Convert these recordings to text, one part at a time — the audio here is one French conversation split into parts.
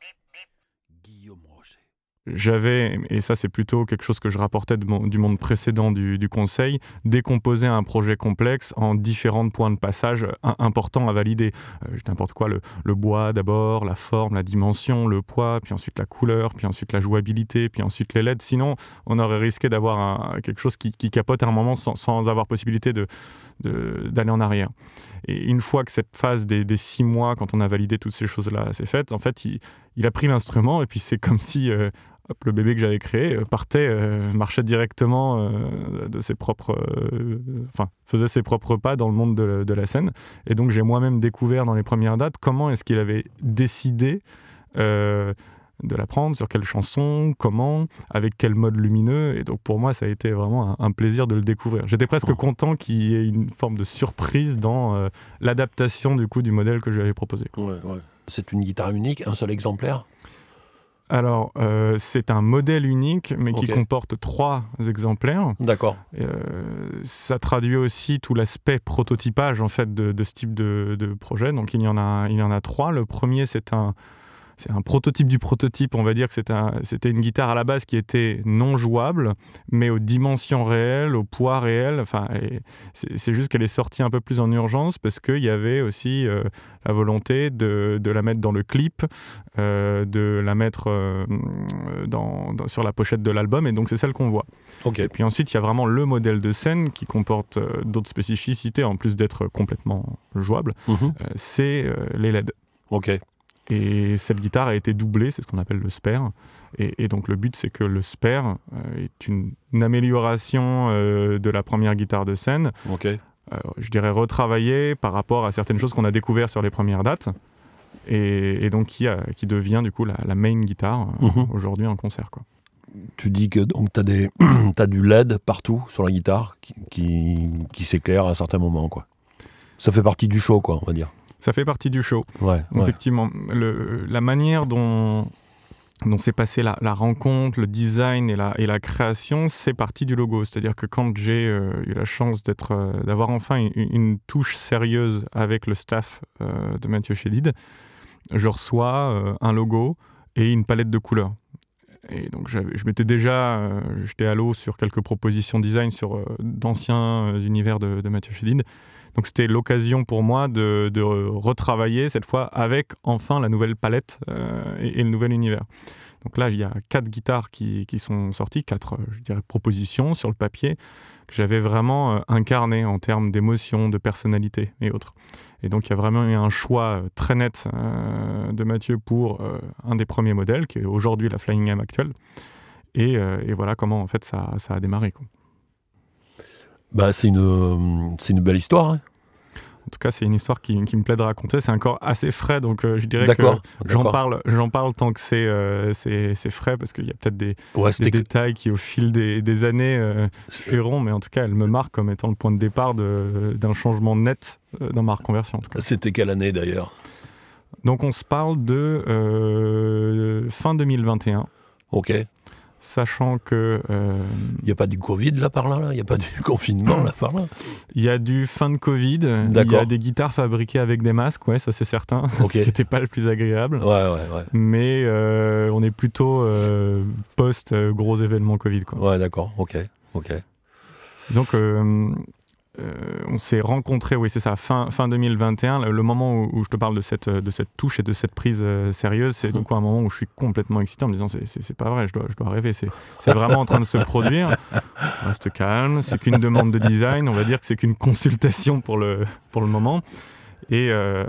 beep. J'avais, et ça c'est plutôt quelque chose que je rapportais du monde précédent du, conseil, décomposé un projet complexe en différents points de passage importants à valider. Euh, n'importe quoi, le, bois d'abord, la forme, la dimension, le poids, puis ensuite la couleur, puis ensuite la jouabilité, puis ensuite les LED. Sinon, on aurait risqué d'avoir quelque chose qui, capote à un moment sans, avoir possibilité d'aller de, en arrière. Et une fois que cette phase des, six mois, quand on a validé toutes ces choses-là, s'est faite, en fait, il, a pris l'instrument et puis c'est comme si euh, le bébé que j'avais créé euh, partait, euh, marchait directement euh, de ses propres, enfin faisait ses propres pas dans le monde de, la scène. Et donc j'ai moi-même découvert dans les premières dates comment est-ce qu'il avait décidé de la prendre, sur quelle chanson, comment, avec quel mode lumineux. Et donc pour moi, ça a été vraiment un, plaisir de le découvrir. J'étais presque content qu'il y ait une forme de surprise dans l'adaptation du coup du modèle que je lui avais proposé. C'est une guitare unique, un seul exemplaire? Alors, euh, c'est un modèle unique, mais qui comporte trois exemplaires. D'accord. Euh, ça traduit aussi tout l'aspect prototypage en fait de, ce type de, de, projet. Donc, il y en a, il y en a trois. Le premier, c'est un c'est un prototype du prototype. On va dire que c'était une guitare à la base qui était non jouable, mais aux dimensions réelles, au poids réel. Enfin, c'est juste qu'elle est sortie un peu plus en urgence parce qu'il y avait aussi euh, la volonté de, la mettre dans le clip, euh, de la mettre euh, dans, sur la pochette de l'album, et donc c'est celle qu'on voit. Et puis ensuite, il y a vraiment le modèle de scène qui comporte d'autres spécificités en plus d'être complètement jouable. Mhm. c'est les LED. Ok. Et cette guitare a été doublée, c'est ce qu'on appelle le spare. Et, donc le but, c'est que le spare euh, est une, amélioration euh, de la première guitare de scène. Ok. Euh, je dirais retravaillée par rapport à certaines choses qu'on a découvertes sur les premières dates. Et, donc qui, a, qui, devient du coup la, main guitare mhm. aujourd'hui en concert. Quoi. Tu dis que donc tu as, as, du LED partout sur la guitare qui, qui, qui s'éclaire à un certain moment. Quoi. Ça fait partie du show, quoi, on va dire. Ça fait partie du show. Ouais, Effectivement, le, la manière dont, dont s'est passée la, rencontre, le design et la, et la création, c'est partie du logo. C'est-à-dire que quand j'ai euh, eu la chance d'être, euh, d'avoir enfin une, touche sérieuse avec le staff euh, de Mathieu Chédid, je reçois un logo et une palette de couleurs. Et donc je m'étais déjà j'étais à l'eau sur quelques propositions design sur d'anciens univers de, de Mathieu Chédid. Donc c'était l'occasion pour moi de, retravailler cette fois avec enfin la nouvelle palette euh, et, le nouvel univers. Donc là, il y a quatre guitares qui, sont sorties, quatre euh, je dirais, propositions sur le papier que j'avais vraiment euh, incarnées en termes d'émotion, de personnalité et autres. Et donc il y a vraiment eu un choix très net de Mathieu pour un des premiers modèles, qui est aujourd'hui la Flying M actuelle. Et, voilà comment en fait ça, ça a démarré. Bah, c'est une, c'est une belle histoire. Hein. En tout cas, c'est une histoire qui, qui, me plaît de raconter. C'est encore assez frais, donc euh, je dirais que j'en parle, j'en parle tant que c'est, euh, c'est, frais, parce qu'il y a peut-être des, des détails qui, au fil des, des années, euh, fuiront, mais en tout cas, elle me marque comme étant le point de départ de, d'un changement net dans ma reconversion. C'était quelle année d'ailleurs? Donc, on se parle de fin 2021. Ok sachant que... Euh, il n'y a pas du Covid là par là, il n'y a pas du confinement là par là? Il y a du fin de Covid, il y a des guitares fabriquées avec des masques, ouais, ça c'est certain, ce qui n'était pas le plus agréable. Ouais, ouais, ouais. Mais euh, on est plutôt euh, post-gros événement Covid. Quoi. Ouais, d'accord, ok, ok. Donc euh, on s'est rencontrés, oui, c'est ça, fin, fin 2021, le, moment où, je te parle de cette, de cette touche et de cette prise euh, sérieuse, c'est donc un moment où je suis complètement excité en me disant c'est pas vrai, je dois, je dois rêver, c'est vraiment en train de se produire. reste calme, c'est qu'une demande de design, on va dire que c'est qu'une consultation pour le, pour le moment. Euh,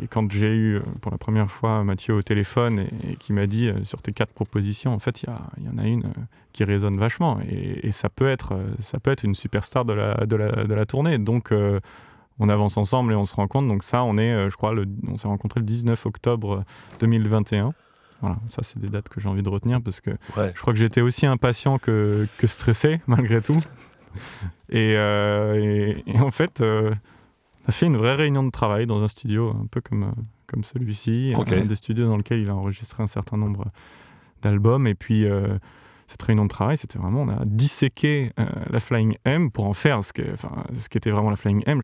et, quand j'ai eu pour la première fois Mathieu au téléphone et, qui m'a dit euh, sur tes quatre propositions, en fait, il y, en a une euh, qui résonne vachement et, ça, peut être, ça peut être une superstar de la, de la, de la tournée. Donc, on avance ensemble et on se rencontre. Donc, ça, on est, je crois, le, on s'est rencontré le 19 octobre 2021. Voilà, ça, c'est des dates que j'ai envie de retenir parce que je crois que j'étais aussi impatient que, que stressé, malgré tout. et, en fait on a fait une vraie réunion de travail dans un studio un peu comme, euh, comme celui-ci, un des studios dans lequel il a enregistré un certain nombre d'albums. Et puis, euh, cette réunion de travail, c'était vraiment, on a disséqué euh, la Flying M pour en faire ce, que, ce qui était vraiment la Flying M.